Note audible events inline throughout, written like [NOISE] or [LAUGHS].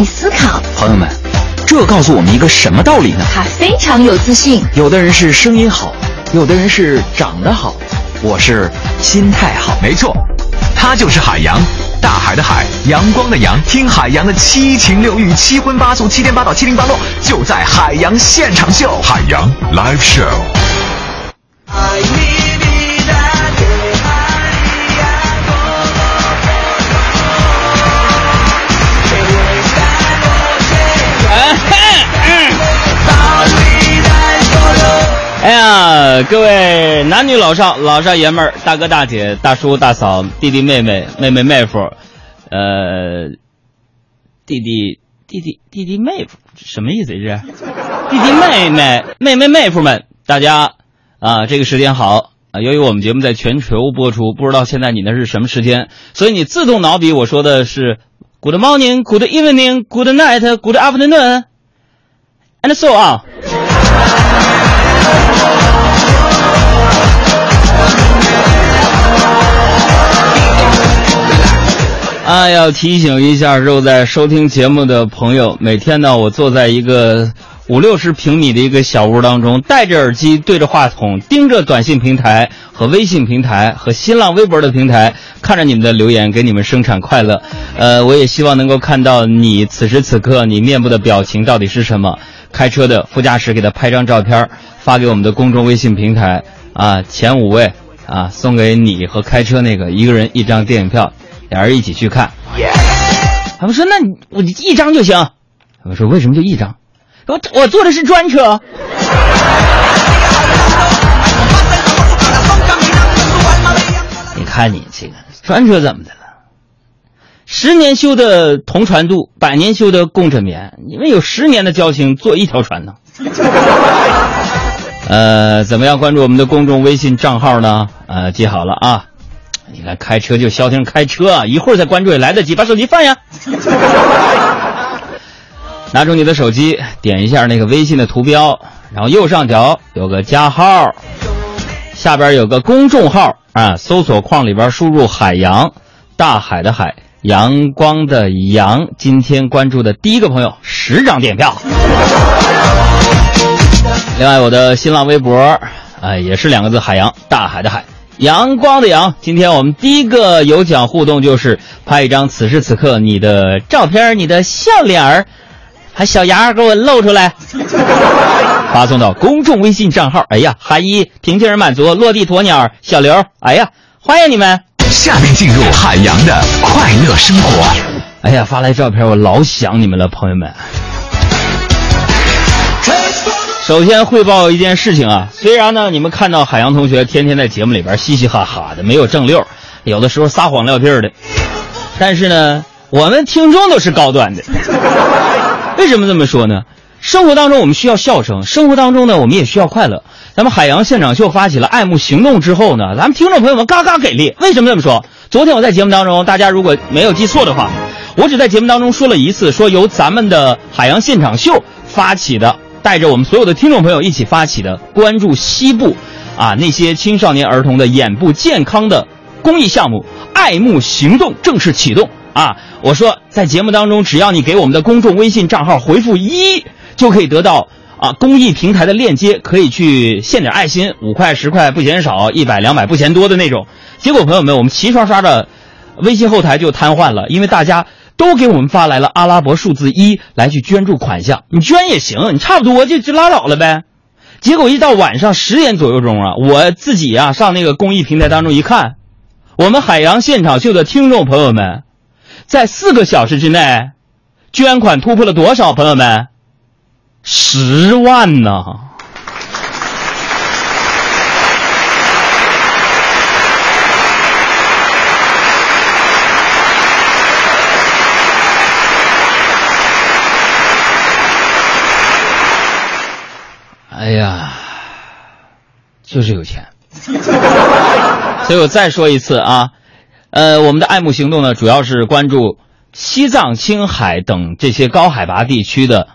爱思考。朋友们，这告诉我们一个什么道理呢？他非常有自信。有的人是声音好，有的人是长得好，我是心态好。没错，他就是海洋，大海的海，阳光的阳。听海洋的七情六欲、七荤八素、七颠八倒、七零八落，就在海洋现场秀。海洋 Live Show。哎呀，各位男女老少、老少爷们儿、大哥大姐、大叔大嫂、弟弟妹妹、妹妹妹夫，呃，弟弟弟弟弟弟妹夫，什么意思这是？弟弟妹妹妹妹妹夫们，大家啊，这个时间好啊！由于我们节目在全球播出，不知道现在你那是什么时间，所以你自动脑比我说的是 Good morning, Good evening, Good night, Good afternoon, and so on。啊，要提醒一下正在收听节目的朋友，每天呢，我坐在一个五六十平米的一个小屋当中，戴着耳机，对着话筒，盯着短信平台和微信平台和新浪微博的平台，看着你们的留言，给你们生产快乐。呃，我也希望能够看到你此时此刻你面部的表情到底是什么。开车的副驾驶给他拍张照片，发给我们的公众微信平台啊，前五位啊，送给你和开车那个一个人一张电影票，俩人一起去看。他们说：“那你我一张就行。”我说：“为什么就一张？我我坐的是专车。[LAUGHS] ”你看你这个专车怎么的了？十年修的同船渡，百年修的共枕眠。你们有十年的交情，坐一条船呢。[LAUGHS] 呃，怎么样？关注我们的公众微信账号呢？呃，记好了啊。你看，开车就消停开车，一会儿再关注也来得及。把手机放下，[LAUGHS] 拿出你的手机，点一下那个微信的图标，然后右上角有个加号，下边有个公众号啊，搜索框里边输入“海洋”，大海的海。阳光的阳，今天关注的第一个朋友，十张电票。另外，我的新浪微博，哎，也是两个字：海洋，大海的海，阳光的阳。今天我们第一个有奖互动就是拍一张此时此刻你的照片，你的笑脸儿，还小牙儿给我露出来，[LAUGHS] 发送到公众微信账号。哎呀，韩一平静而满足，落地鸵鸟，小刘，哎呀，欢迎你们。下面进入海洋的快乐生活。哎呀，发来照片，我老想你们了，朋友们。首先汇报一件事情啊，虽然呢，你们看到海洋同学天天在节目里边嘻嘻哈哈的，没有正溜，有的时候撒谎撂屁儿的，但是呢，我们听众都是高端的。[LAUGHS] 为什么这么说呢？生活当中我们需要笑声，生活当中呢，我们也需要快乐。咱们海洋现场秀发起了爱慕行动之后呢，咱们听众朋友们嘎嘎给力。为什么这么说？昨天我在节目当中，大家如果没有记错的话，我只在节目当中说了一次，说由咱们的海洋现场秀发起的，带着我们所有的听众朋友一起发起的，关注西部啊那些青少年儿童的眼部健康的公益项目“爱慕行动”正式启动啊！我说在节目当中，只要你给我们的公众微信账号回复一，就可以得到。啊，公益平台的链接可以去献点爱心，五块十块不嫌少，一百两百不嫌多的那种。结果朋友们，我们齐刷刷的微信后台就瘫痪了，因为大家都给我们发来了阿拉伯数字一来去捐助款项。你捐也行，你差不多就就拉倒了呗。结果一到晚上十点左右钟啊，我自己啊上那个公益平台当中一看，我们海洋现场秀的听众朋友们，在四个小时之内捐款突破了多少？朋友们？十万呢！哎呀，就是有钱。所以我再说一次啊，呃，我们的爱慕行动呢，主要是关注西藏、青海等这些高海拔地区的。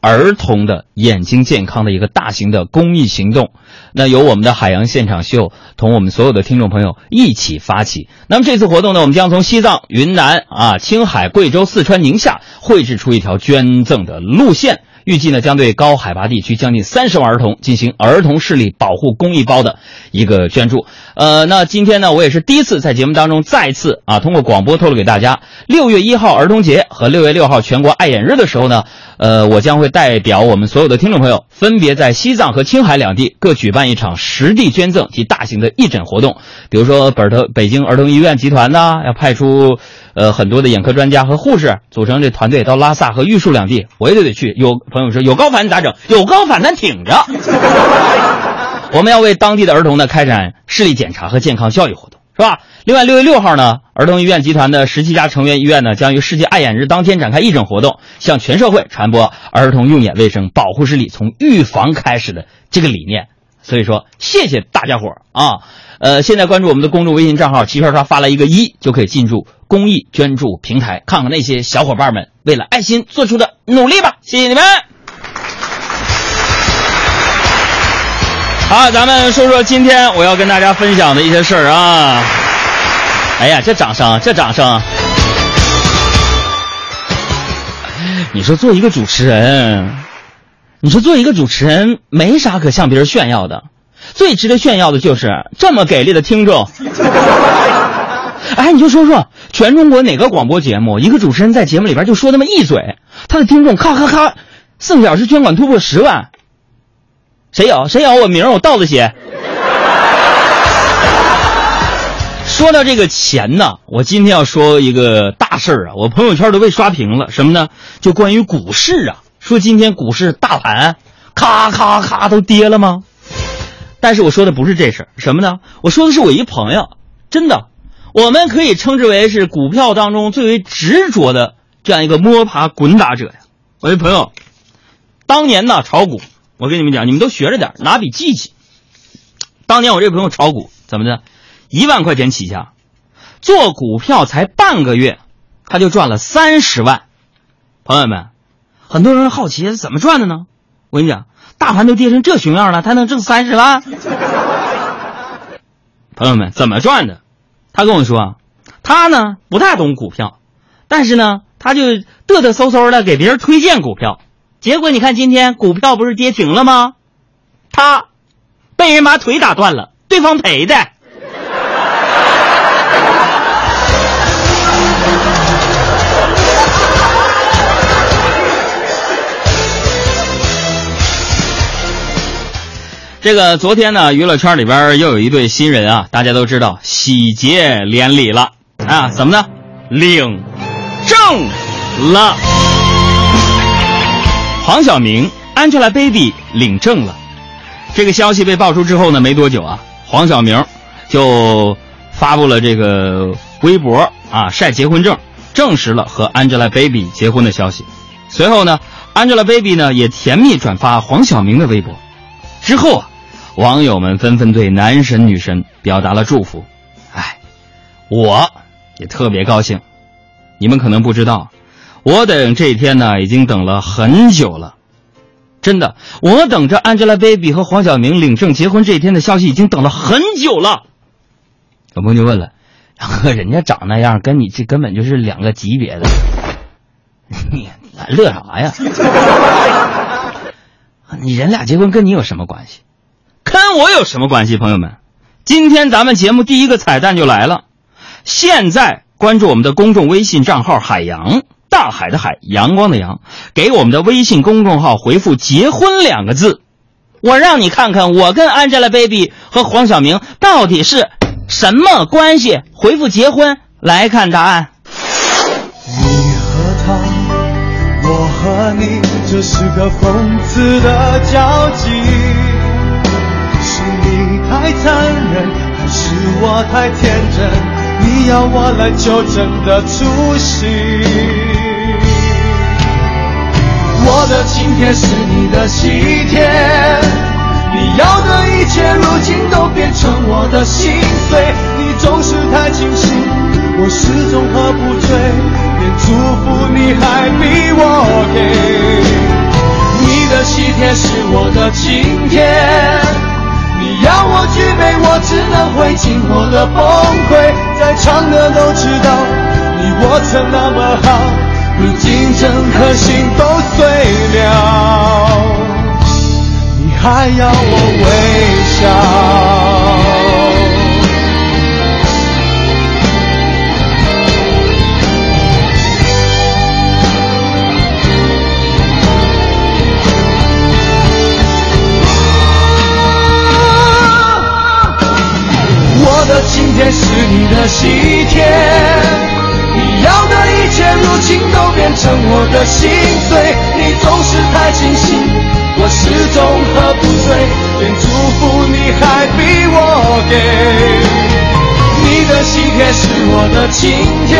儿童的眼睛健康的一个大型的公益行动。那由我们的海洋现场秀同我们所有的听众朋友一起发起。那么这次活动呢，我们将从西藏、云南啊、青海、贵州、四川、宁夏绘制出一条捐赠的路线。预计呢将对高海拔地区将近三十万儿童进行儿童视力保护公益包的一个捐助。呃，那今天呢，我也是第一次在节目当中再次啊通过广播透露给大家，六月一号儿童节和六月六号全国爱眼日的时候呢，呃，我将会代表我们所有的听众朋友，分别在西藏和青海两地各举办一场实地捐赠及大型的义诊活动。比如说，本儿北京儿童医院集团呢要派出呃很多的眼科专家和护士组成这团队到拉萨和玉树两地，我也得去。有朋友说有高反咋整？有高反咱挺着。[LAUGHS] 我们要为当地的儿童呢开展视力检查和健康教育活动，是吧？另外，六月六号呢，儿童医院集团的十七家成员医院呢将于世界爱眼日当天展开义诊活动，向全社会传播儿童用眼卫生、保护视力从预防开始的这个理念。所以说，谢谢大家伙啊！呃，现在关注我们的公众微信账号“齐刷刷”，发了一个一就可以进入公益捐助平台，看看那些小伙伴们为了爱心做出的努力吧！谢谢你们。好，咱们说说今天我要跟大家分享的一些事儿啊。哎呀，这掌声，这掌声！你说做一个主持人，你说做一个主持人没啥可向别人炫耀的，最值得炫耀的就是这么给力的听众。哎，你就说说全中国哪个广播节目，一个主持人在节目里边就说那么一嘴，他的听众咔咔咔，四个小时捐款突破十万。谁有？谁有？我名儿我倒着写。说到这个钱呢，我今天要说一个大事儿啊，我朋友圈都被刷屏了。什么呢？就关于股市啊，说今天股市大盘咔咔咔都跌了吗？但是我说的不是这事儿，什么呢？我说的是我一朋友，真的，我们可以称之为是股票当中最为执着的这样一个摸爬滚打者呀。我一朋友，当年呢炒股。我跟你们讲，你们都学着点，拿笔记记。当年我这朋友炒股怎么的，一万块钱起家，做股票才半个月，他就赚了三十万。朋友们，很多人好奇怎么赚的呢？我跟你讲，大盘都跌成这熊样了，他能挣三十万？[LAUGHS] 朋友们，怎么赚的？他跟我说，他呢不太懂股票，但是呢，他就嘚嘚嗖嗖的给别人推荐股票。结果你看，今天股票不是跌停了吗？他被人把腿打断了，对方赔的。这个昨天呢，娱乐圈里边又有一对新人啊，大家都知道喜结连理了啊，怎么呢？领证了。黄晓明、Angelababy 领证了，这个消息被爆出之后呢，没多久啊，黄晓明就发布了这个微博啊，晒结婚证，证实了和 Angelababy 结婚的消息。随后呢，Angelababy 呢也甜蜜转发黄晓明的微博。之后啊，网友们纷纷对男神女神表达了祝福。哎，我也特别高兴。你们可能不知道。我等这一天呢，已经等了很久了，真的，我等着 Angelababy 和黄晓明领证结婚这一天的消息已经等了很久了。有朋友就问了，人家长那样，跟你这根本就是两个级别的，你乐啥呀？你人俩结婚跟你有什么关系？跟我有什么关系？朋友们，今天咱们节目第一个彩蛋就来了，现在关注我们的公众微信账号“海洋”。大海的海，阳光的阳，给我们的微信公众号回复“结婚”两个字，我让你看看我跟 Angelababy 和黄晓明到底是什么关系。回复“结婚”来看答案。你和他，我和你，这是个讽刺的交集。是你太残忍，还是我太天真？你要我来纠正的出息。我的今天是你的喜天，你要的一切如今都变成我的心碎。你总是太清醒，我始终喝不醉，祝福你还比我给。你的喜帖是我的晴天，你要我举杯，我只能会尽我的崩溃。在场的都知道，你我曾那么好，如今整颗心都碎了，你还要我微笑？天是你的喜帖，你要的一切如今都变成我的心碎。你总是太清醒，我始终喝不醉，连祝福你还逼我给。你的喜帖是我的晴天。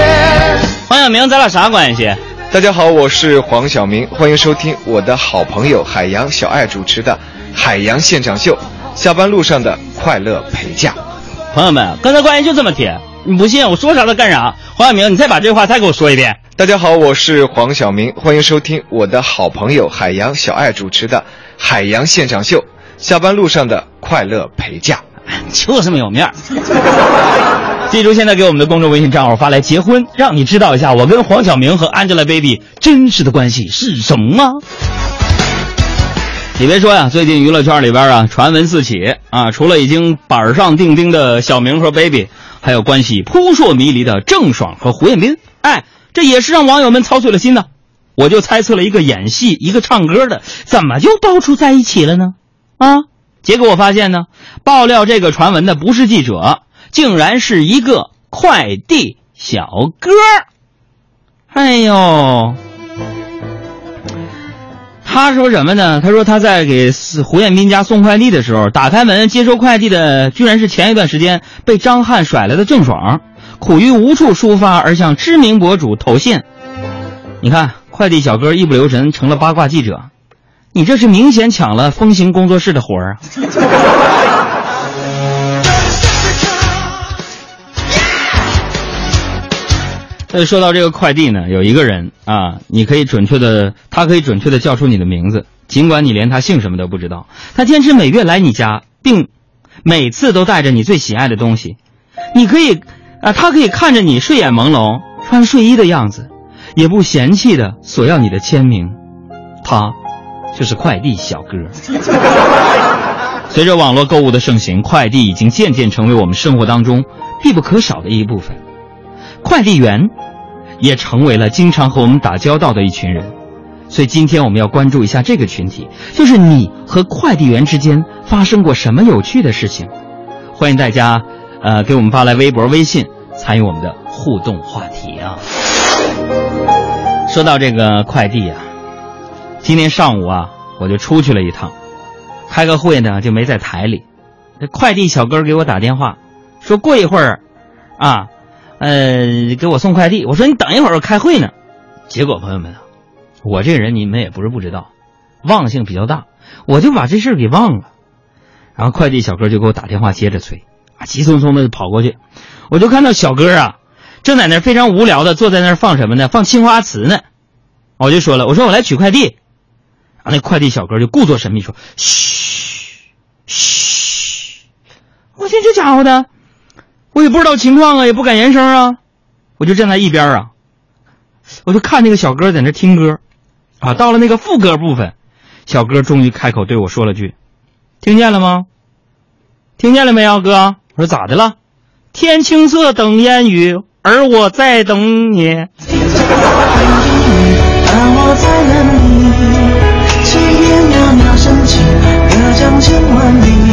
黄晓明，咱俩啥关系？大家好，我是黄晓明，欢迎收听我的好朋友海洋小爱主持的《海洋现场秀》，下班路上的快乐陪嫁。朋友们，刚才关系就这么铁，你不信我说啥他干啥？黄晓明，你再把这话再给我说一遍。大家好，我是黄晓明，欢迎收听我的好朋友海洋小爱主持的《海洋现场秀》，下班路上的快乐陪嫁。就是没有面儿。记住，现在给我们的公众微信账号发来“结婚”，让你知道一下我跟黄晓明和 Angelababy 真实的关系是什么。你别说呀，最近娱乐圈里边啊，传闻四起啊，除了已经板上钉钉的小明和 baby，还有关系扑朔迷离的郑爽和胡彦斌。哎，这也是让网友们操碎了心呢。我就猜测了一个演戏，一个唱歌的，怎么就到处在一起了呢？啊，结果我发现呢，爆料这个传闻的不是记者，竟然是一个快递小哥。哎呦！他说什么呢？他说他在给胡彦斌家送快递的时候，打开门接收快递的居然是前一段时间被张翰甩来的郑爽，苦于无处抒发而向知名博主投信。你看，快递小哥一不留神成了八卦记者，你这是明显抢了风行工作室的活儿啊！呃，说到这个快递呢，有一个人啊，你可以准确的，他可以准确的叫出你的名字，尽管你连他姓什么都不知道。他坚持每月来你家，并每次都带着你最喜爱的东西。你可以啊，他可以看着你睡眼朦胧穿睡衣的样子，也不嫌弃的索要你的签名。他就是快递小哥。[LAUGHS] 随着网络购物的盛行，快递已经渐渐成为我们生活当中必不可少的一部分。快递员也成为了经常和我们打交道的一群人，所以今天我们要关注一下这个群体，就是你和快递员之间发生过什么有趣的事情？欢迎大家，呃，给我们发来微博、微信参与我们的互动话题啊。说到这个快递啊，今天上午啊，我就出去了一趟，开个会呢就没在台里，这快递小哥给我打电话，说过一会儿，啊。呃，给我送快递。我说你等一会儿，我开会呢。结果朋友们啊，我这个人你们也不是不知道，忘性比较大，我就把这事给忘了。然后快递小哥就给我打电话接着催，啊，急匆匆的跑过去，我就看到小哥啊，正在那非常无聊的坐在那儿放什么呢？放青花瓷呢。我就说了，我说我来取快递。啊，那快递小哥就故作神秘说：“嘘，嘘。”我听这家伙的。我也不知道情况啊，也不敢言声啊，我就站在一边啊，我就看那个小哥在那听歌，啊，到了那个副歌部分，小哥终于开口对我说了句：“听见了吗？听见了没有，哥？”我说：“咋的了？”天青色等烟雨，而我在等你。在那里，七天渺渺升起，隔江千万里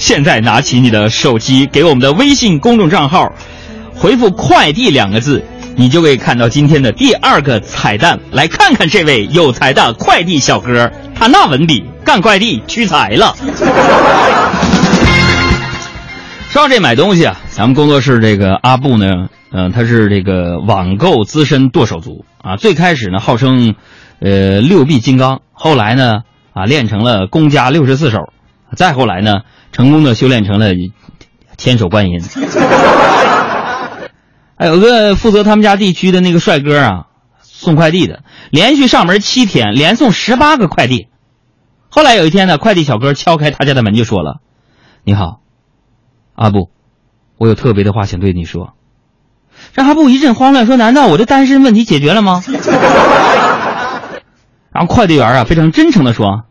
现在拿起你的手机，给我们的微信公众账号回复“快递”两个字，你就可以看到今天的第二个彩蛋。来看看这位有才的快递小哥，他那文笔干快递屈才了。[LAUGHS] 说到这买东西啊，咱们工作室这个阿布呢，嗯，他是这个网购资深剁手族啊。最开始呢，号称呃六臂金刚，后来呢啊练成了公家六十四手，再后来呢。成功的修炼成了千手观音。还 [LAUGHS] 有个负责他们家地区的那个帅哥啊，送快递的，连续上门七天，连送十八个快递。后来有一天呢，快递小哥敲开他家的门就说了：“你好，阿布，我有特别的话想对你说。”这阿布一阵慌乱，说：“难道我的单身问题解决了吗？” [LAUGHS] 然后快递员啊非常真诚的说：“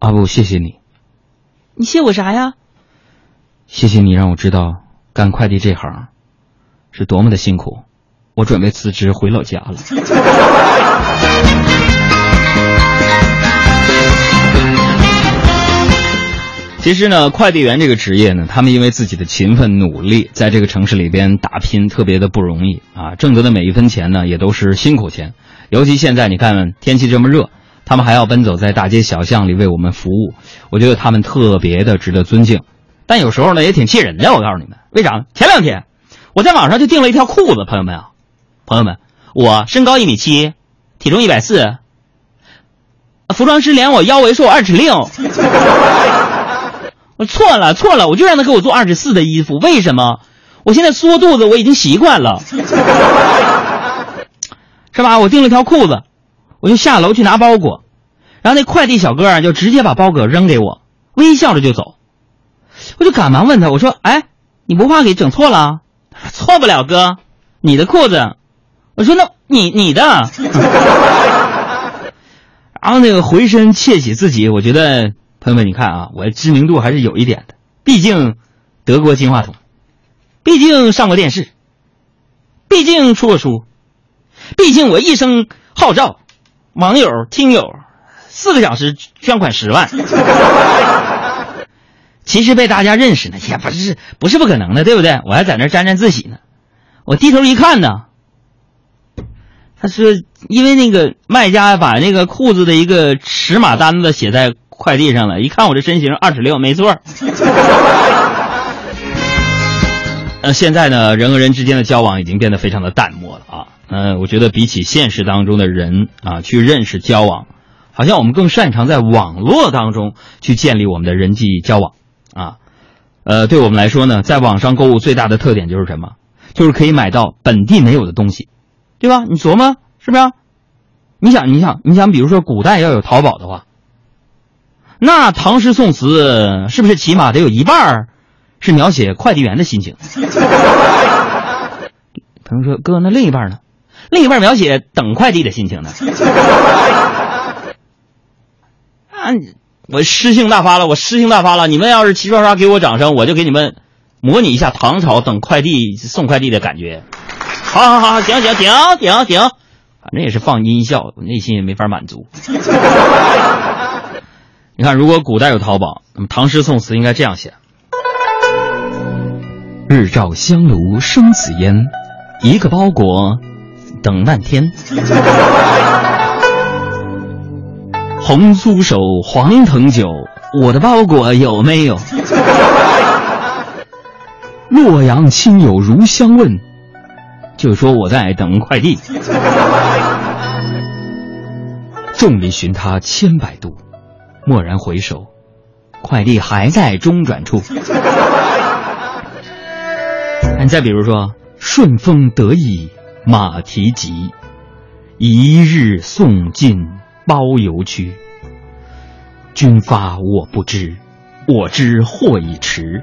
阿布，谢谢你。你谢我啥呀？谢谢你让我知道干快递这行是多么的辛苦。我准备辞职回老家了。[LAUGHS] ”其实呢，快递员这个职业呢，他们因为自己的勤奋努力，在这个城市里边打拼，特别的不容易啊！挣得的每一分钱呢，也都是辛苦钱。尤其现在你看天气这么热，他们还要奔走在大街小巷里为我们服务，我觉得他们特别的值得尊敬。但有时候呢，也挺气人的。我告诉你们，为啥？前两天我在网上就订了一条裤子，朋友们啊，朋友们，我身高一米七，体重一百四，服装师量我腰围说我二尺六。我错了，错了，我就让他给我做二十四的衣服。为什么？我现在缩肚子，我已经习惯了，是吧？我订了条裤子，我就下楼去拿包裹，然后那快递小哥啊就直接把包裹扔给我，微笑着就走。我就赶忙问他，我说：“哎，你不怕给整错了？”：“错不了，哥，你的裤子。”我说：“那你你的。[LAUGHS] ”然后那个回身窃喜自己，我觉得。朋友们，你看啊，我知名度还是有一点的，毕竟德国金话筒，毕竟上过电视，毕竟出过书，毕竟我一声号召，网友听友四个小时捐款十万。[LAUGHS] 其实被大家认识呢，也不是不是不可能的，对不对？我还在那沾沾自喜呢。我低头一看呢，他说，因为那个卖家把那个裤子的一个尺码单子写在。快递上了，一看我这身形二尺六，没错。呃，现在呢，人和人之间的交往已经变得非常的淡漠了啊。嗯，我觉得比起现实当中的人啊去认识交往，好像我们更擅长在网络当中去建立我们的人际交往啊。呃，对我们来说呢，在网上购物最大的特点就是什么？就是可以买到本地没有的东西，对吧？你琢磨是不是？你想，你想，你想，比如说古代要有淘宝的话。那唐诗宋词是不是起码得有一半儿是描写快递员的心情？[LAUGHS] 朋友说：“哥，那另一半呢？另一半描写等快递的心情呢？” [LAUGHS] 啊，我诗兴大发了，我诗兴大发了！你们要是齐刷刷给我掌声，我就给你们模拟一下唐朝等快递送快递的感觉。好好好，行行停停停，反正也是放音效，我内心也没法满足。[LAUGHS] 你看，如果古代有淘宝，那么唐诗宋词应该这样写：日照香炉生紫烟，一个包裹等半天。[LAUGHS] 红酥手，黄藤酒，我的包裹有没有？洛阳亲友如相问，就说我在等快递。众里寻他千百度。蓦然回首，快递还在中转处。你再比如说，顺风得意马蹄疾，一日送进包邮区。君发我不知，我知货已迟。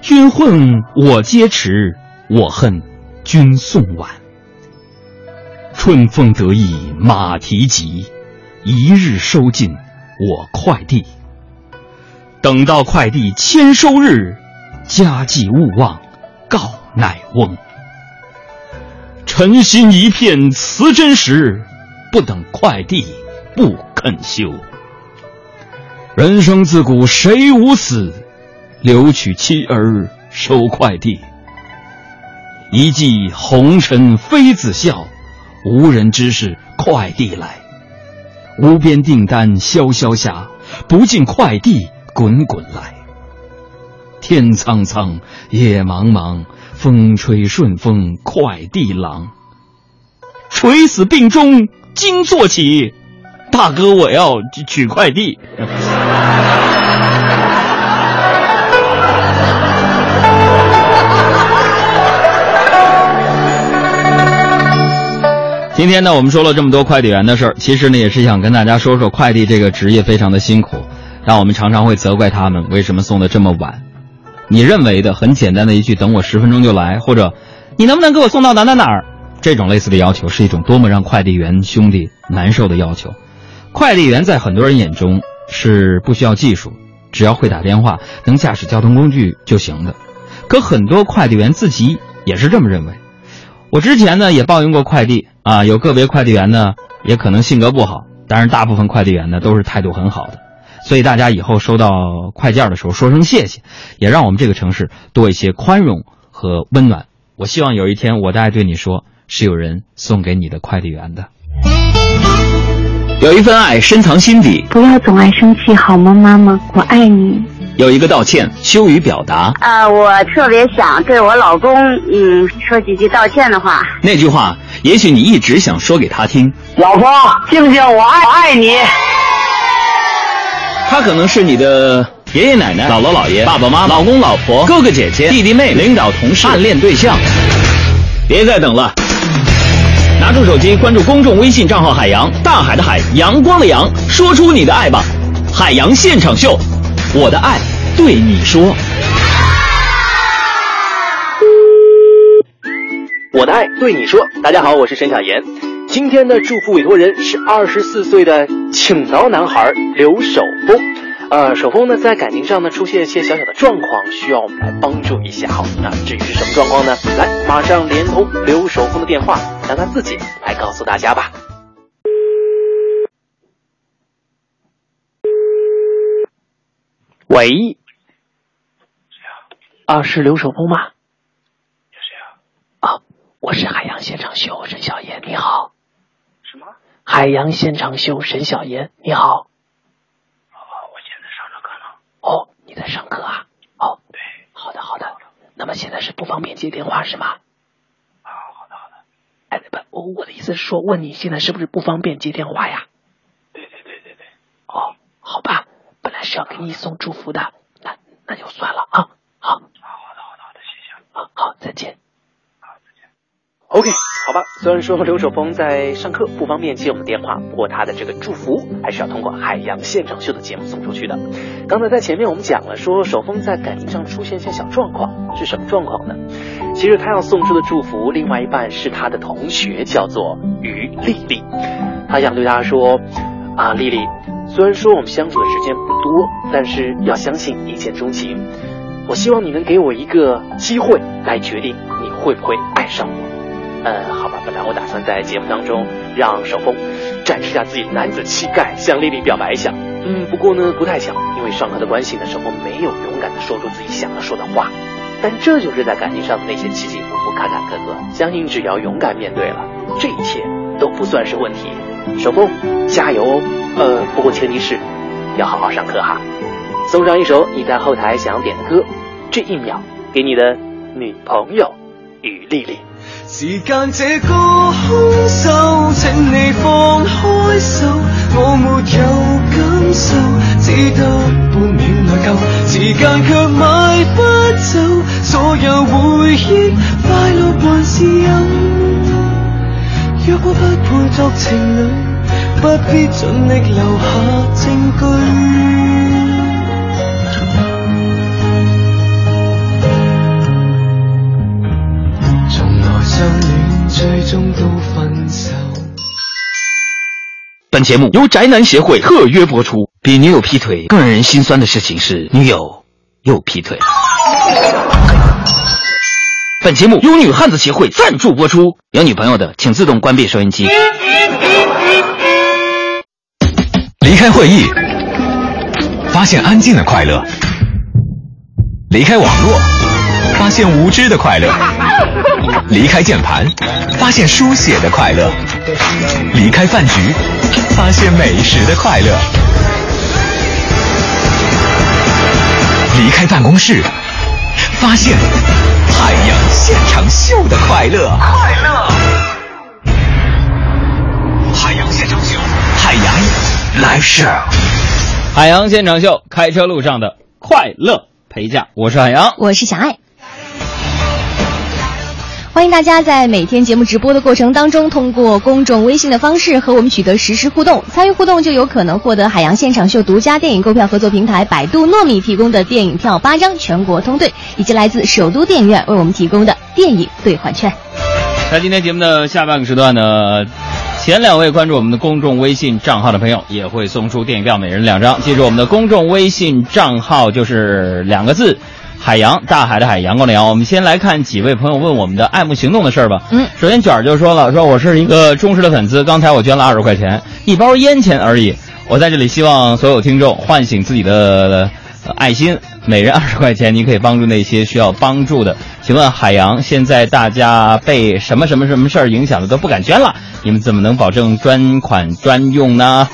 君混我皆迟，我恨君送晚。春风得意马蹄疾，一日收尽。我快递，等到快递签收日，家祭勿忘告乃翁。臣心一片辞真实，不等快递不肯休。人生自古谁无死，留取妻儿收快递。一骑红尘妃子笑，无人知是快递来。无边订单萧萧下，不尽快递滚滚来。天苍苍，野茫茫，风吹顺风快递郎。垂死病中惊坐起，大哥我要取快递。今天呢，我们说了这么多快递员的事儿，其实呢，也是想跟大家说说快递这个职业非常的辛苦，让我们常常会责怪他们为什么送的这么晚。你认为的很简单的一句“等我十分钟就来”，或者“你能不能给我送到哪哪哪儿”，这种类似的要求，是一种多么让快递员兄弟难受的要求。快递员在很多人眼中是不需要技术，只要会打电话、能驾驶交通工具就行的。可很多快递员自己也是这么认为。我之前呢也抱怨过快递啊，有个别快递员呢也可能性格不好，但是大部分快递员呢都是态度很好的，所以大家以后收到快件的时候说声谢谢，也让我们这个城市多一些宽容和温暖。我希望有一天我的爱对你说，是有人送给你的快递员的。有一份爱深藏心底，不要总爱生气好吗，妈妈？我爱你。有一个道歉羞于表达，呃，我特别想对我老公，嗯，说几句道歉的话。那句话，也许你一直想说给他听。老婆，静静，我爱爱你。他可能是你的爷爷奶奶、姥姥姥爷、爸爸妈妈、老公老婆、哥哥姐姐、弟弟妹妹、领导同事、暗恋对象。别再等了，拿出手机关注公众微信账号“海洋大海的海阳光的阳”，说出你的爱吧，海洋现场秀。我的爱对你说，我的爱对你说。大家好，我是沈小妍。今天的祝福委托人是二十四岁的青岛男孩刘守峰。呃，守峰呢在感情上呢出现一些小小的状况，需要我们来帮助一下。好，那至于是什么状况呢？来，马上连通刘守峰的电话，让他自己来告诉大家吧。喂，谁啊？啊，是刘守峰吗？有谁啊？啊，我是海洋现场秀陈小燕，你好。海洋现场秀沈小妍，你好。哦，我现在上着课呢。哦，你在上课啊？哦，对。好的，好的。那么现在是不方便接电话是吗？啊，好的，好的。哎，不，我我的意思是说，问你现在是不是不方便接电话呀？对对对对对。哦，好吧。本来是要给你送祝福的，那那就算了啊。好，好的，好的，好的，谢谢。啊，好，再见。OK，好吧。虽然说刘守峰在上课不方便接我们电话，不过他的这个祝福还是要通过海洋现场秀的节目送出去的。刚才在前面我们讲了，说守峰在感情上出现一些小状况，是什么状况呢？其实他要送出的祝福，另外一半是他的同学，叫做于丽丽。他想对他说啊，丽丽。虽然说我们相处的时间不多，但是要相信一见钟情。我希望你能给我一个机会来决定你会不会爱上我。呃，好吧，本来我打算在节目当中让守峰展示一下自己男子气概，向丽丽表白一下。嗯，不过呢不太巧，因为上课的关系呢，守峰没有勇敢的说出自己想要说的话。但这就是在感情上的那些起起伏伏、坎坎坷坷。相信只要勇敢面对了，这一切都不算是问题。守峰，加油哦！呃，不过前提是要好好上课哈。送上一首你在后台想点的歌，这一秒给你的女朋友雨丽丽。时间这个凶手，请你放开手，我没有感受，只得半秒内疚。时间却买不走所有回忆，快乐还是有。若果不配作情侣。不必尽力留下证據。最终都分手。本节目由宅男协会特约播出。比女友劈腿更让人心酸的事情是，女友又劈腿。本节目由女汉子协会赞助播出。有女朋友的，请自动关闭收音机。离开会议，发现安静的快乐；离开网络，发现无知的快乐；离开键盘，发现书写的快乐；离开饭局，发现美食的快乐；离开办公室，发现海洋现场秀的快乐。快乐，海洋现场秀，海洋。来事，海洋现场秀，开车路上的快乐陪驾。我是海洋，我是小爱。欢迎大家在每天节目直播的过程当中，通过公众微信的方式和我们取得实时互动。参与互动就有可能获得海洋现场秀独家电影购票合作平台百度糯米提供的电影票八张，全国通兑，以及来自首都电影院为我们提供的电影兑换券。在今天节目的下半个时段呢，前两位关注我们的公众微信账号的朋友也会送出电影票，每人两张。记住我们的公众微信账号就是两个字。海洋，大海的海，阳光的阳。我们先来看几位朋友问我们的爱慕行动的事儿吧。嗯，首先卷儿就说了，说我是一个忠实的粉丝，刚才我捐了二十块钱，一包烟钱而已。我在这里希望所有听众唤醒自己的爱心，每人二十块钱，你可以帮助那些需要帮助的。请问海洋，现在大家被什么什么什么事儿影响的都不敢捐了，你们怎么能保证专款专用呢？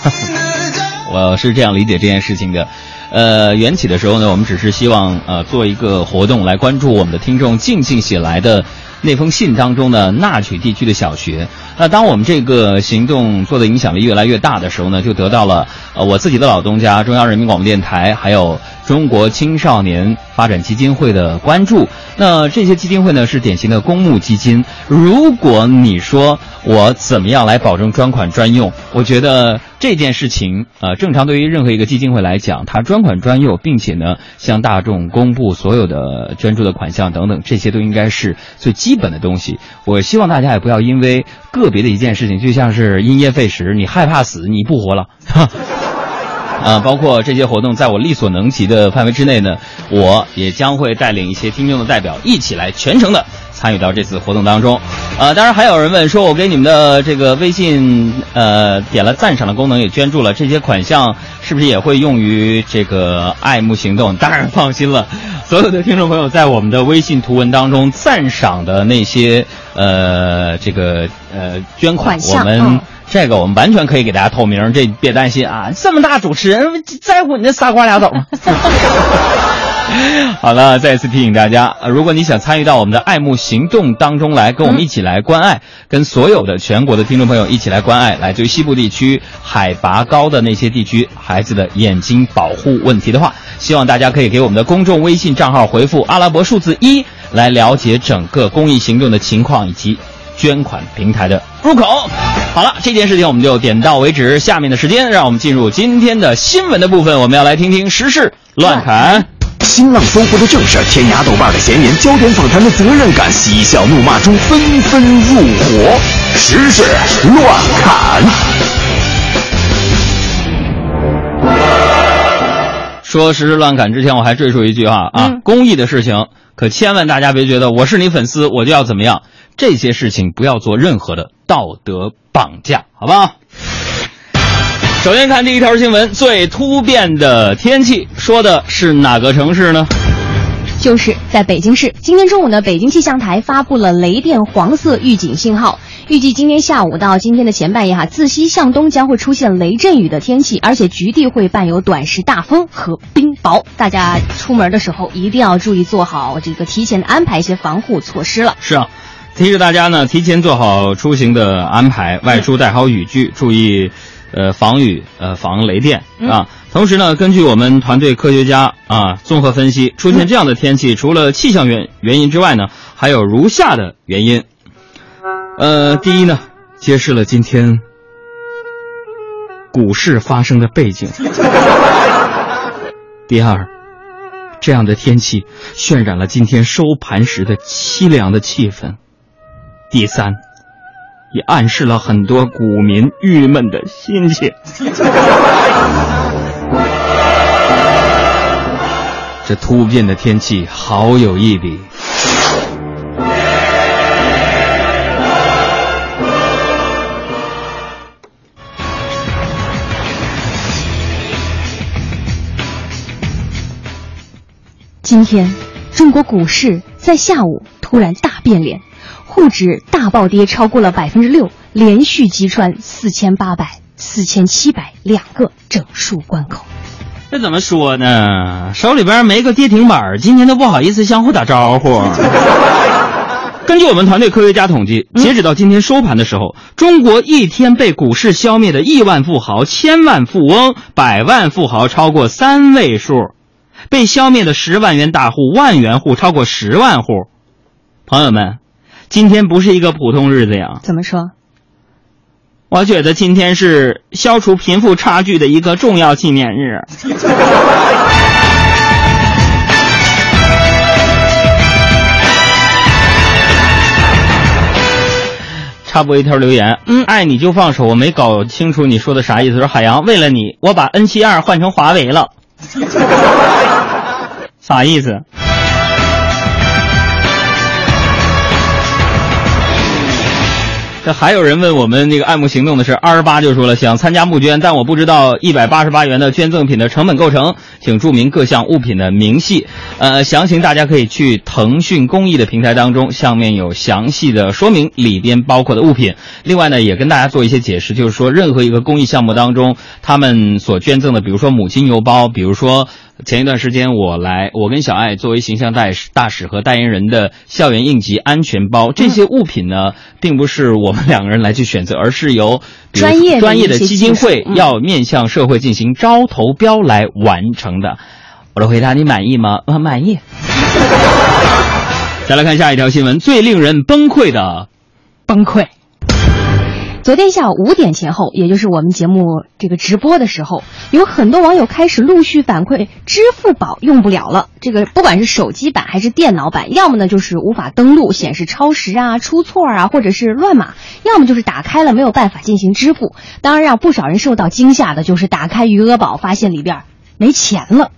[LAUGHS] 我是这样理解这件事情的。呃，缘起的时候呢，我们只是希望呃做一个活动来关注我们的听众静静写来的那封信当中的纳曲地区的小学。那当我们这个行动做的影响力越来越大的时候呢，就得到了呃我自己的老东家中央人民广播电台还有中国青少年发展基金会的关注。那这些基金会呢是典型的公募基金。如果你说我怎么样来保证专款专用，我觉得。这件事情，呃，正常对于任何一个基金会来讲，它专款专用，并且呢，向大众公布所有的捐助的款项等等，这些都应该是最基本的东西。我希望大家也不要因为个别的一件事情，就像是因噎废食，你害怕死，你不活了。[LAUGHS] 啊，包括这些活动，在我力所能及的范围之内呢，我也将会带领一些听众的代表一起来全程的。参与到这次活动当中，呃，当然还有人问说，我给你们的这个微信呃点了赞赏的功能，也捐助了，这些款项是不是也会用于这个爱慕行动？当然放心了，所有的听众朋友在我们的微信图文当中赞赏的那些呃这个呃捐款，我们这个我们完全可以给大家透明，这别担心啊，这么大主持人在乎你那仨瓜俩枣吗？[LAUGHS] 好了，再次提醒大家，如果你想参与到我们的爱慕行动当中来，跟我们一起来关爱，跟所有的全国的听众朋友一起来关爱来自于西部地区海拔高的那些地区孩子的眼睛保护问题的话，希望大家可以给我们的公众微信账号回复阿拉伯数字一，来了解整个公益行动的情况以及捐款平台的入口。好了，这件事情我们就点到为止。下面的时间，让我们进入今天的新闻的部分，我们要来听听时事乱侃。新浪搜狐的正事，天涯豆瓣的闲言，焦点访谈的责任感，嬉笑怒骂中纷纷入伙，时事乱侃。说时事乱侃之前，我还赘述一句哈啊，公益的事情可千万大家别觉得我是你粉丝我就要怎么样，这些事情不要做任何的道德绑架，好不好？首先看第一条新闻，最突变的天气，说的是哪个城市呢？就是在北京市。今天中午呢，北京气象台发布了雷电黄色预警信号，预计今天下午到今天的前半夜哈，自西向东将会出现雷阵雨的天气，而且局地会伴有短时大风和冰雹。大家出门的时候一定要注意做好这个提前的安排一些防护措施了。是啊，提示大家呢，提前做好出行的安排，外出带好雨具，注意。呃，防雨，呃，防雷电啊。同时呢，根据我们团队科学家啊综合分析，出现这样的天气，除了气象原原因之外呢，还有如下的原因。呃，第一呢，揭示了今天股市发生的背景。[LAUGHS] 第二，这样的天气渲染了今天收盘时的凄凉的气氛。第三。也暗示了很多股民郁闷的心情。[LAUGHS] 这突变的天气好有一比。今天，中国股市在下午突然大变脸。沪指大暴跌，超过了百分之六，连续击穿四千八百、四千七百两个整数关口。这怎么说呢？手里边没个跌停板，今天都不好意思相互打招呼。[LAUGHS] 根据我们团队科学家统计，截止到今天收盘的时候，中国一天被股市消灭的亿万富豪、千万富翁、百万富豪超过三位数，被消灭的十万元大户、万元户超过十万户。朋友们。今天不是一个普通日子呀。怎么说？我觉得今天是消除贫富差距的一个重要纪念日。[LAUGHS] 插播一条留言，嗯，爱你就放手，我没搞清楚你说的啥意思。说海洋，为了你，我把 N 七二换成华为了，[LAUGHS] 啥意思？这还有人问我们那个爱慕行动的事，二十八就说了想参加募捐，但我不知道一百八十八元的捐赠品的成本构成，请注明各项物品的明细。呃，详情大家可以去腾讯公益的平台当中，上面有详细的说明里边包括的物品。另外呢，也跟大家做一些解释，就是说任何一个公益项目当中，他们所捐赠的，比如说母亲邮包，比如说。前一段时间我来，我跟小爱作为形象大使大使和代言人的校园应急安全包，这些物品呢，并不是我们两个人来去选择，而是由专业专业的基金会要面向社会进行招投标来完成的。我的回答你满意吗？啊，满意。再来看下一条新闻，最令人崩溃的崩溃。昨天下午五点前后，也就是我们节目这个直播的时候，有很多网友开始陆续反馈，支付宝用不了了。这个不管是手机版还是电脑版，要么呢就是无法登录，显示超时啊、出错啊，或者是乱码；要么就是打开了没有办法进行支付。当然，让不少人受到惊吓的就是打开余额宝，发现里边没钱了。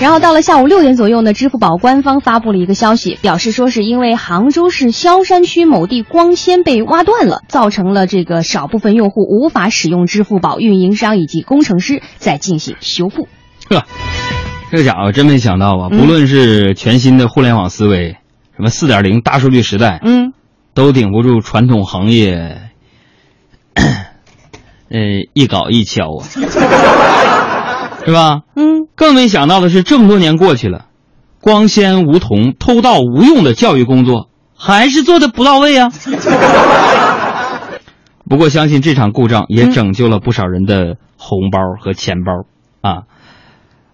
然后到了下午六点左右呢，支付宝官方发布了一个消息，表示说是因为杭州市萧山区某地光纤被挖断了，造成了这个少部分用户无法使用支付宝，运营商以及工程师在进行修复。呵，这个家伙真没想到啊！不论是全新的互联网思维，什么四点零大数据时代，嗯，都顶不住传统行业，[COUGHS] 呃，一搞一敲啊。[LAUGHS] 是吧？嗯，更没想到的是，这么多年过去了，光纤无铜、偷盗无用的教育工作还是做的不到位啊。[LAUGHS] 不过，相信这场故障也拯救了不少人的红包和钱包啊。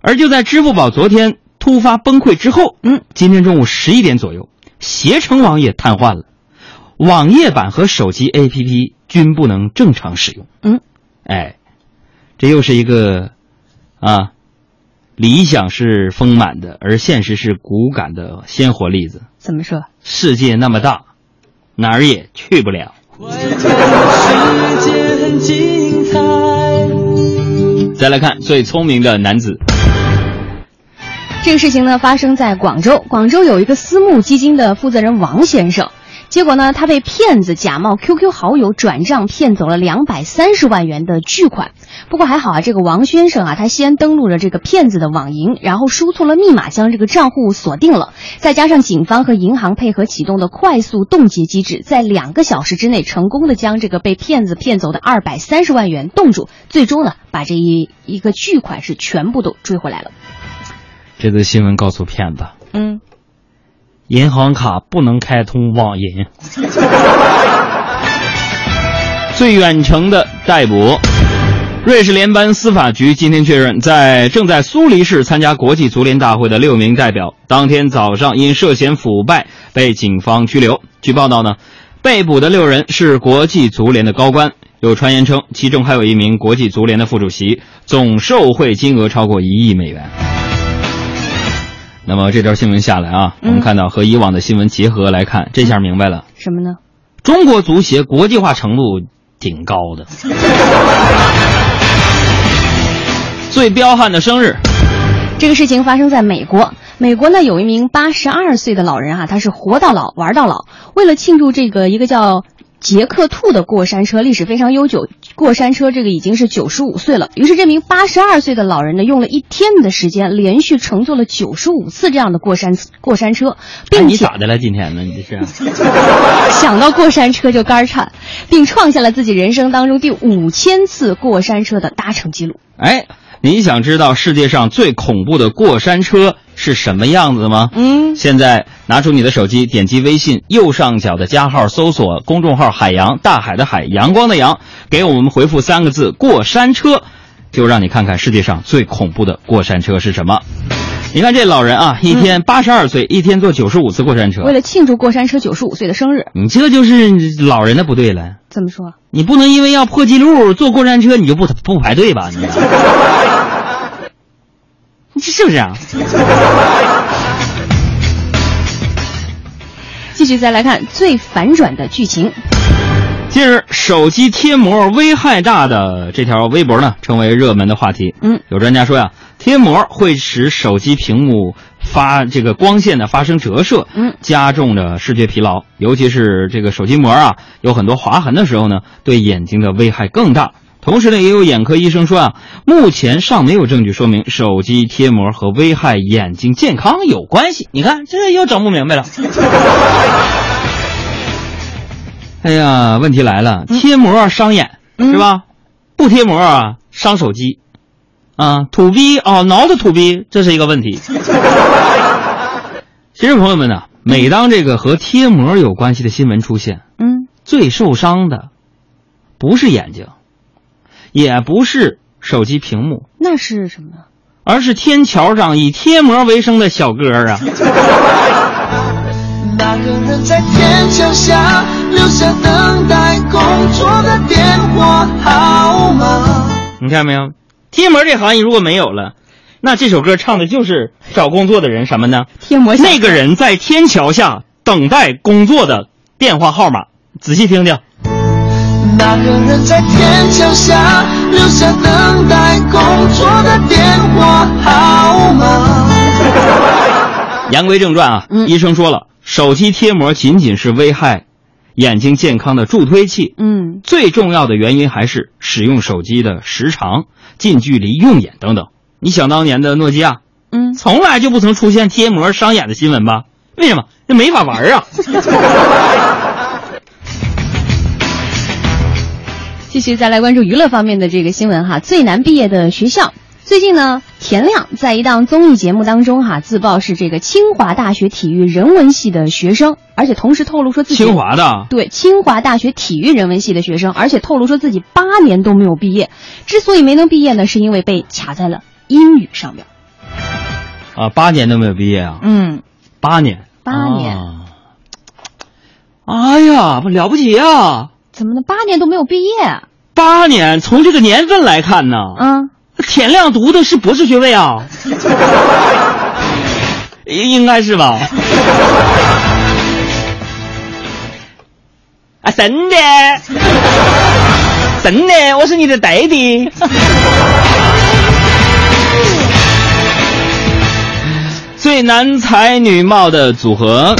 而就在支付宝昨天突发崩溃之后，嗯，今天中午十一点左右，携程网也瘫痪了，网页版和手机 APP 均不能正常使用。嗯，哎，这又是一个。啊，理想是丰满的，而现实是骨感的鲜活例子。怎么说？世界那么大，哪儿也去不了。[LAUGHS] 再来看最聪明的男子。这个事情呢，发生在广州。广州有一个私募基金的负责人王先生。结果呢，他被骗子假冒 QQ 好友转账骗走了两百三十万元的巨款。不过还好啊，这个王先生啊，他先登录了这个骗子的网银，然后输错了密码，将这个账户锁定了。再加上警方和银行配合启动的快速冻结机制，在两个小时之内成功的将这个被骗子骗走的二百三十万元冻住。最终呢，把这一一个巨款是全部都追回来了。这则新闻告诉骗子，嗯。银行卡不能开通网银。[LAUGHS] 最远程的逮捕，瑞士联邦司法局今天确认，在正在苏黎世参加国际足联大会的六名代表，当天早上因涉嫌腐败被警方拘留。据报道呢，被捕的六人是国际足联的高官，有传言称其中还有一名国际足联的副主席，总受贿金额超过一亿美元。那么这条新闻下来啊，我们看到和以往的新闻结合来看，这下明白了什么呢？中国足协国际化程度挺高的。[LAUGHS] 最彪悍的生日，这个事情发生在美国。美国呢有一名八十二岁的老人啊，他是活到老玩到老。为了庆祝这个一个叫。杰克兔的过山车历史非常悠久，过山车这个已经是九十五岁了。于是这名八十二岁的老人呢，用了一天的时间，连续乘坐了九十五次这样的过山过山车，并且你咋的了？今天呢？你这是 [LAUGHS] 想到过山车就肝颤，并创下了自己人生当中第五千次过山车的搭乘记录。哎。你想知道世界上最恐怖的过山车是什么样子吗？嗯，现在拿出你的手机，点击微信右上角的加号，搜索公众号“海洋大海的海阳光的阳”，给我们回复三个字“过山车”，就让你看看世界上最恐怖的过山车是什么。你看这老人啊，一天八十二岁，一天坐九十五次过山车。为了庆祝过山车九十五岁的生日，你这就是老人的不对了。怎么说？你不能因为要破纪录坐过山车，你就不不排队吧？你是不是啊？[LAUGHS] 继续再来看最反转的剧情。近日，手机贴膜危害大的这条微博呢，成为热门的话题。嗯，有专家说呀，贴膜会使手机屏幕发这个光线呢发生折射，嗯，加重着视觉疲劳。尤其是这个手机膜啊有很多划痕的时候呢，对眼睛的危害更大。同时呢，也有眼科医生说啊，目前尚没有证据说明手机贴膜和危害眼睛健康有关系。你看，这又整不明白了。[LAUGHS] 哎呀，问题来了，贴膜伤眼、是吧？不贴膜啊伤手机，啊土逼啊挠的土逼，这是一个问题。[LAUGHS] 其实朋友们呢，每当这个和贴膜有关系的新闻出现，嗯，最受伤的不是眼睛，也不是手机屏幕，那是什么呢？而是天桥上以贴膜为生的小哥啊。[LAUGHS] 那个人在天桥下留下等待工作的电话号码。你看没有？贴膜这行业如果没有了，那这首歌唱的就是找工作的人什么呢？贴膜那个人在天桥下等待工作的电话号码，仔细听听。那个人在天桥下留下等待工作的电话号码。言归正传啊，医生说了，手机贴膜仅仅是危害眼睛健康的助推器，嗯，最重要的原因还是使用手机的时长、近距离用眼等等。你想当年的诺基亚，嗯，从来就不曾出现贴膜伤眼的新闻吧？为什么？那没法玩啊！[LAUGHS] 继续再来关注娱乐方面的这个新闻哈，最难毕业的学校。最近呢，田亮在一档综艺节目当中哈自曝是这个清华大学体育人文系的学生，而且同时透露说自己清华的对清华大学体育人文系的学生，而且透露说自己八年都没有毕业。之所以没能毕业呢，是因为被卡在了英语上面。啊，八年都没有毕业啊？嗯，八年，八年。啊哎呀，不了不起呀！怎么呢？八年都没有毕业？八年，从这个年份来看呢，嗯，田亮读的是博士学位啊，应应该是吧？啊，真的，真的，我是你的弟弟。最男才女貌的组合，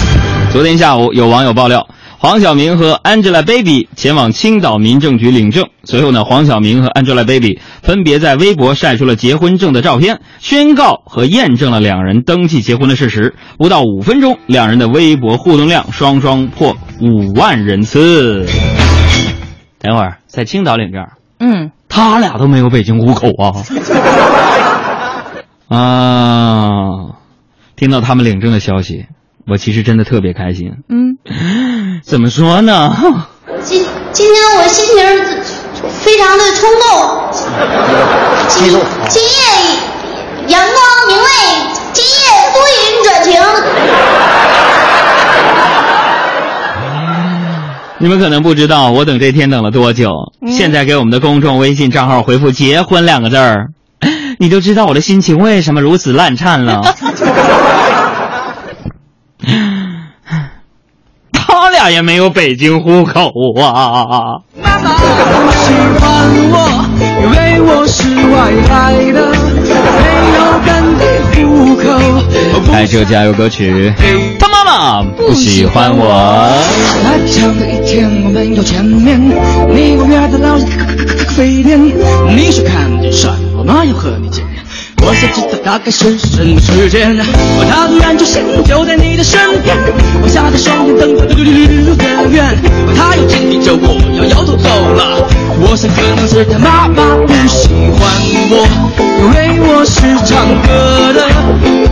昨天下午有网友爆料。黄晓明和 Angelababy 前往青岛民政局领证，随后呢，黄晓明和 Angelababy 分别在微博晒出了结婚证的照片，宣告和验证了两人登记结婚的事实。不到五分钟，两人的微博互动量双双破五万人次。等会儿在青岛领证，嗯，他俩都没有北京户口啊！[LAUGHS] 啊，听到他们领证的消息，我其实真的特别开心。嗯。[LAUGHS] 怎么说呢？今今天我心情非常的冲动。今今夜阳光明媚，今夜多云转晴。[LAUGHS] 你们可能不知道，我等这天等了多久。嗯、现在给我们的公众微信账号回复“结婚”两个字儿，[LAUGHS] 你就知道我的心情为什么如此烂颤了。他俩也没有北京户口啊！妈妈不喜欢我，因为我是外来的，没有本地户口。开车加油歌曲，他妈妈不喜欢我。漫长的一天我们要见面，你公园的老师可可可可可非典，你说看见帅，我妈要和你见面。我想知道大概是什么时间，我他突然出现就在你的身边，我下的双眼瞪着溜溜溜溜的远，他又紧逼着我要摇头走了。我想可能是他妈妈不喜欢我，因为我是唱歌的，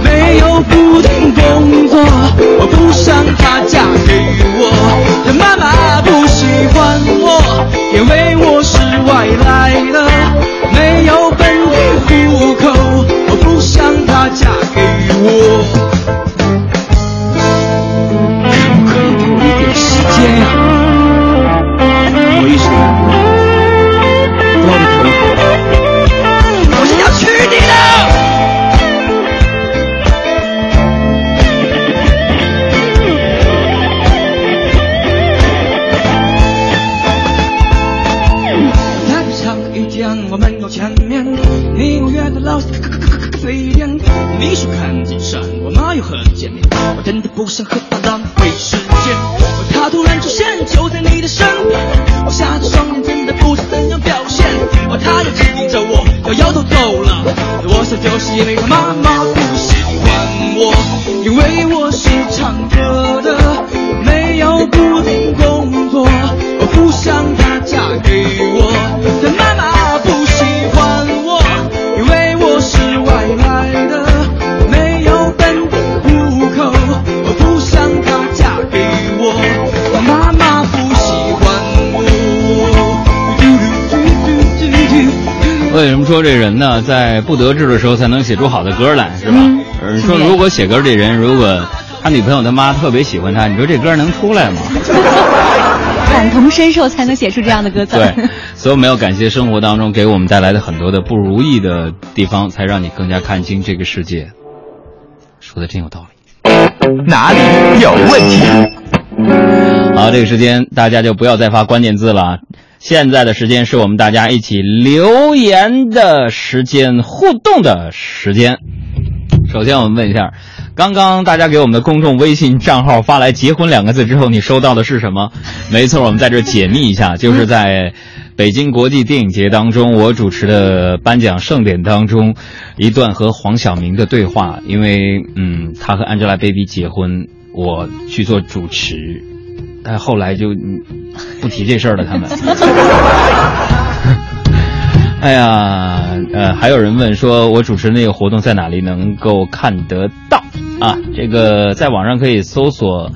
没有固定工作，我不想她嫁给我。他妈妈不喜欢我，因为我是外来的，没有说这人呢，在不得志的时候才能写出好的歌来，是吧？说如果写歌这人，如果他女朋友他妈特别喜欢他，你说这歌能出来吗？[LAUGHS] 感同身受才能写出这样的歌词。对，所以我们要感谢生活当中给我们带来的很多的不如意的地方，才让你更加看清这个世界。说的真有道理。哪里有问题？好，这个时间大家就不要再发关键字了。现在的时间是我们大家一起留言的时间，互动的时间。首先，我们问一下，刚刚大家给我们的公众微信账号发来“结婚”两个字之后，你收到的是什么？没错，我们在这解密一下，就是在北京国际电影节当中，我主持的颁奖盛典当中，一段和黄晓明的对话。因为，嗯，他和 Angelababy 结婚，我去做主持，但后来就嗯不提这事儿了。他们。[LAUGHS] 哎呀，呃，还有人问说，我主持那个活动在哪里能够看得到啊？这个在网上可以搜索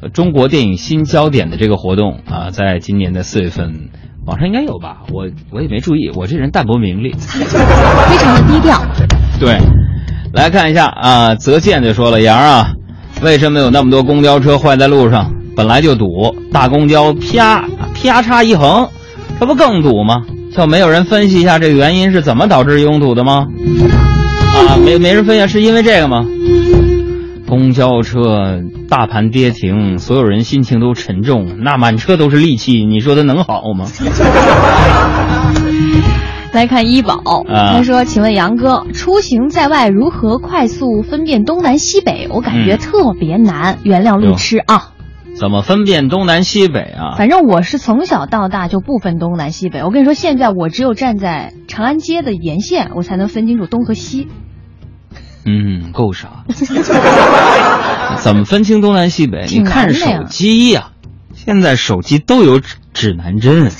呃“中国电影新焦点”的这个活动啊，在今年的四月份，网上应该有吧？我我也没注意，我这人淡泊名利，[LAUGHS] 非常的低调。[LAUGHS] 对，来看一下啊，泽健就说了，杨啊，为什么有那么多公交车坏在路上？本来就堵，大公交啪啪嚓一横，这不更堵吗？就没有人分析一下这个原因是怎么导致拥堵的吗？啊，没没人分析，是因为这个吗？公交车大盘跌停，所有人心情都沉重，那满车都是戾气，你说它能好吗？[LAUGHS] 来看医保，啊他说：“请问杨哥，出行在外如何快速分辨东南西北？我感觉嗯特别难，原谅路痴啊。怎么分辨东南西北啊？反正我是从小到大就不分东南西北。我跟你说，现在我只有站在长安街的沿线，我才能分清楚东和西。嗯，够傻。[LAUGHS] 怎么分清东南西北？你看手机呀、现在手机都有指指南针。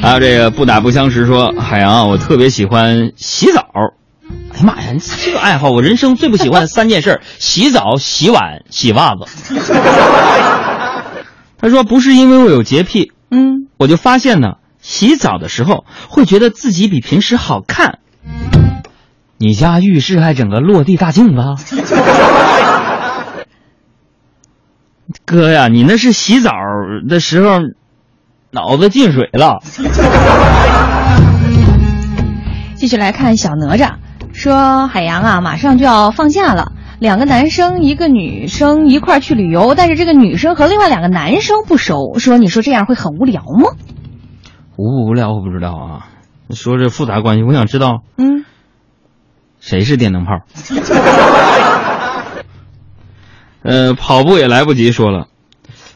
还 [LAUGHS] 有这个不打不相识说，海洋啊，我特别喜欢洗澡。哎呀妈呀，你这个爱好，我人生最不喜欢的三件事：洗澡、洗碗、洗袜子。[LAUGHS] 他说不是因为我有洁癖，嗯，我就发现呢，洗澡的时候会觉得自己比平时好看。你家浴室还整个落地大镜子？[LAUGHS] 哥呀，你那是洗澡的时候脑子进水了。[LAUGHS] 继续来看小哪吒，说海洋啊，马上就要放假了。两个男生，一个女生一块儿去旅游，但是这个女生和另外两个男生不熟，说你说这样会很无聊吗？无不无聊我不知道啊。说这复杂关系，我想知道嗯，谁是电灯泡。[LAUGHS] 呃，跑步也来不及说了。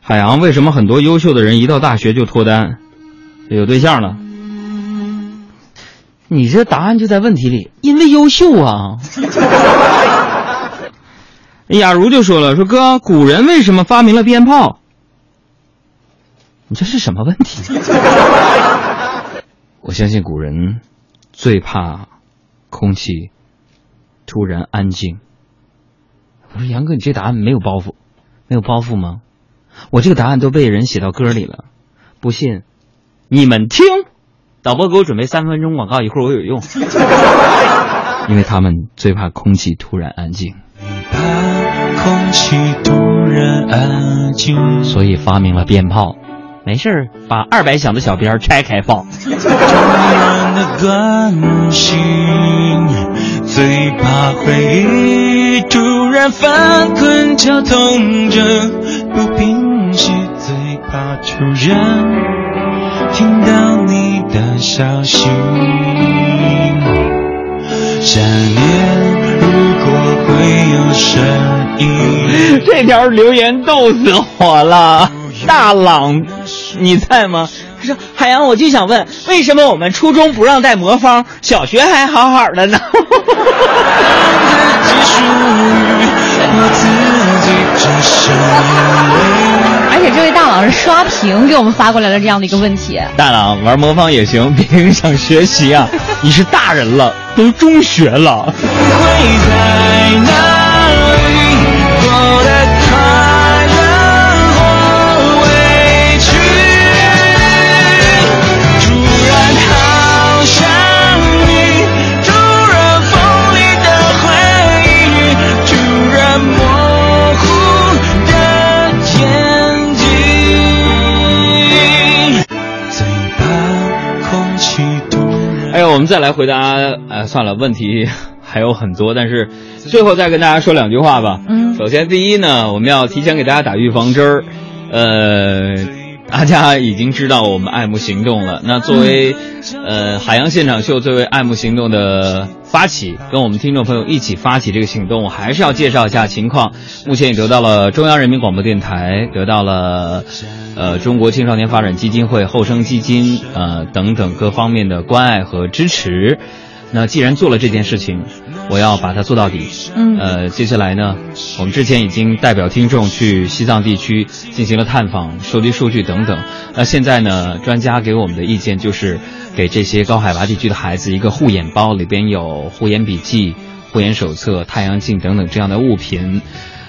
海洋为什么很多优秀的人一到大学就脱单，有对象了？你这答案就在问题里，因为优秀啊。[LAUGHS] 雅茹就说了，说哥，古人为什么发明了鞭炮？你这是什么问题？[LAUGHS] 我相信古人最怕空气突然安静。我说杨哥，你这答案没有包袱，没有包袱吗？我这个答案都被人写到歌里了，不信你们听。导播给我准备三分钟广告，一会儿我有用。[LAUGHS] 因为他们最怕空气突然安静，空气突然安静，所以发明了鞭炮。没事儿，把二百响的小鞭儿拆开放。突然的关心，最怕回忆突然翻滚绞痛着不平息，最怕突然听到想念如果会会有声音。这条留言逗死我了，大朗，你在吗？他说：“海洋，我就想问，为什么我们初中不让带魔方，小学还好好的呢？” [LAUGHS] [LAUGHS] 而且这位大佬是刷屏给我们发过来的这样的一个问题。大佬玩魔方也行，别影响学习啊！你是大人了，都中学了。哎呦，我们再来回答，呃，算了，问题 [LAUGHS] 还有很多，但是最后再跟大家说两句话吧。嗯，首先第一呢，我们要提前给大家打预防针儿，呃，大家已经知道我们爱慕行动了。那作为呃海洋现场秀，作为爱慕行动的发起，跟我们听众朋友一起发起这个行动，我还是要介绍一下情况。目前也得到了中央人民广播电台，得到了。呃，中国青少年发展基金会、后生基金呃等等各方面的关爱和支持。那既然做了这件事情，我要把它做到底。嗯。呃，接下来呢，我们之前已经代表听众去西藏地区进行了探访、收集数据等等。那现在呢，专家给我们的意见就是给这些高海拔地区的孩子一个护眼包，里边有护眼笔记、护眼手册、太阳镜等等这样的物品。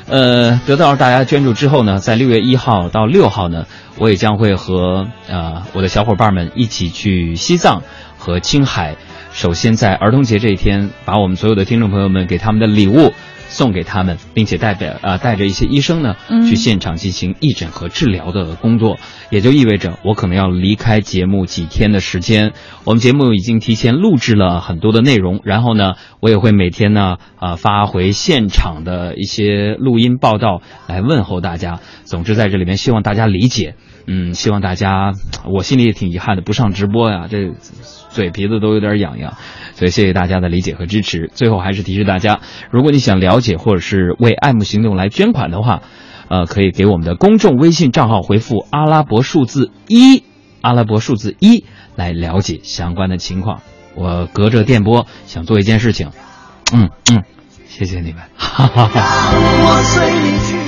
呃，得到大家捐助之后呢，在六月一号到六号呢，我也将会和呃我的小伙伴们一起去西藏和青海。首先在儿童节这一天，把我们所有的听众朋友们给他们的礼物送给他们，并且代表呃带着一些医生呢去现场进行义诊和治疗的工作，也就意味着我可能要离开节目几天的时间。我们节目已经提前录制了很多的内容，然后呢，我也会每天呢啊发回现场的一些录音报道来问候大家。总之在这里面希望大家理解，嗯，希望大家，我心里也挺遗憾的，不上直播呀，这。嘴皮子都有点痒痒，所以谢谢大家的理解和支持。最后还是提示大家，如果你想了解或者是为爱慕行动来捐款的话，呃，可以给我们的公众微信账号回复阿拉伯数字一，阿拉伯数字一来了解相关的情况。我隔着电波想做一件事情，嗯嗯，谢谢你们，哈哈哈。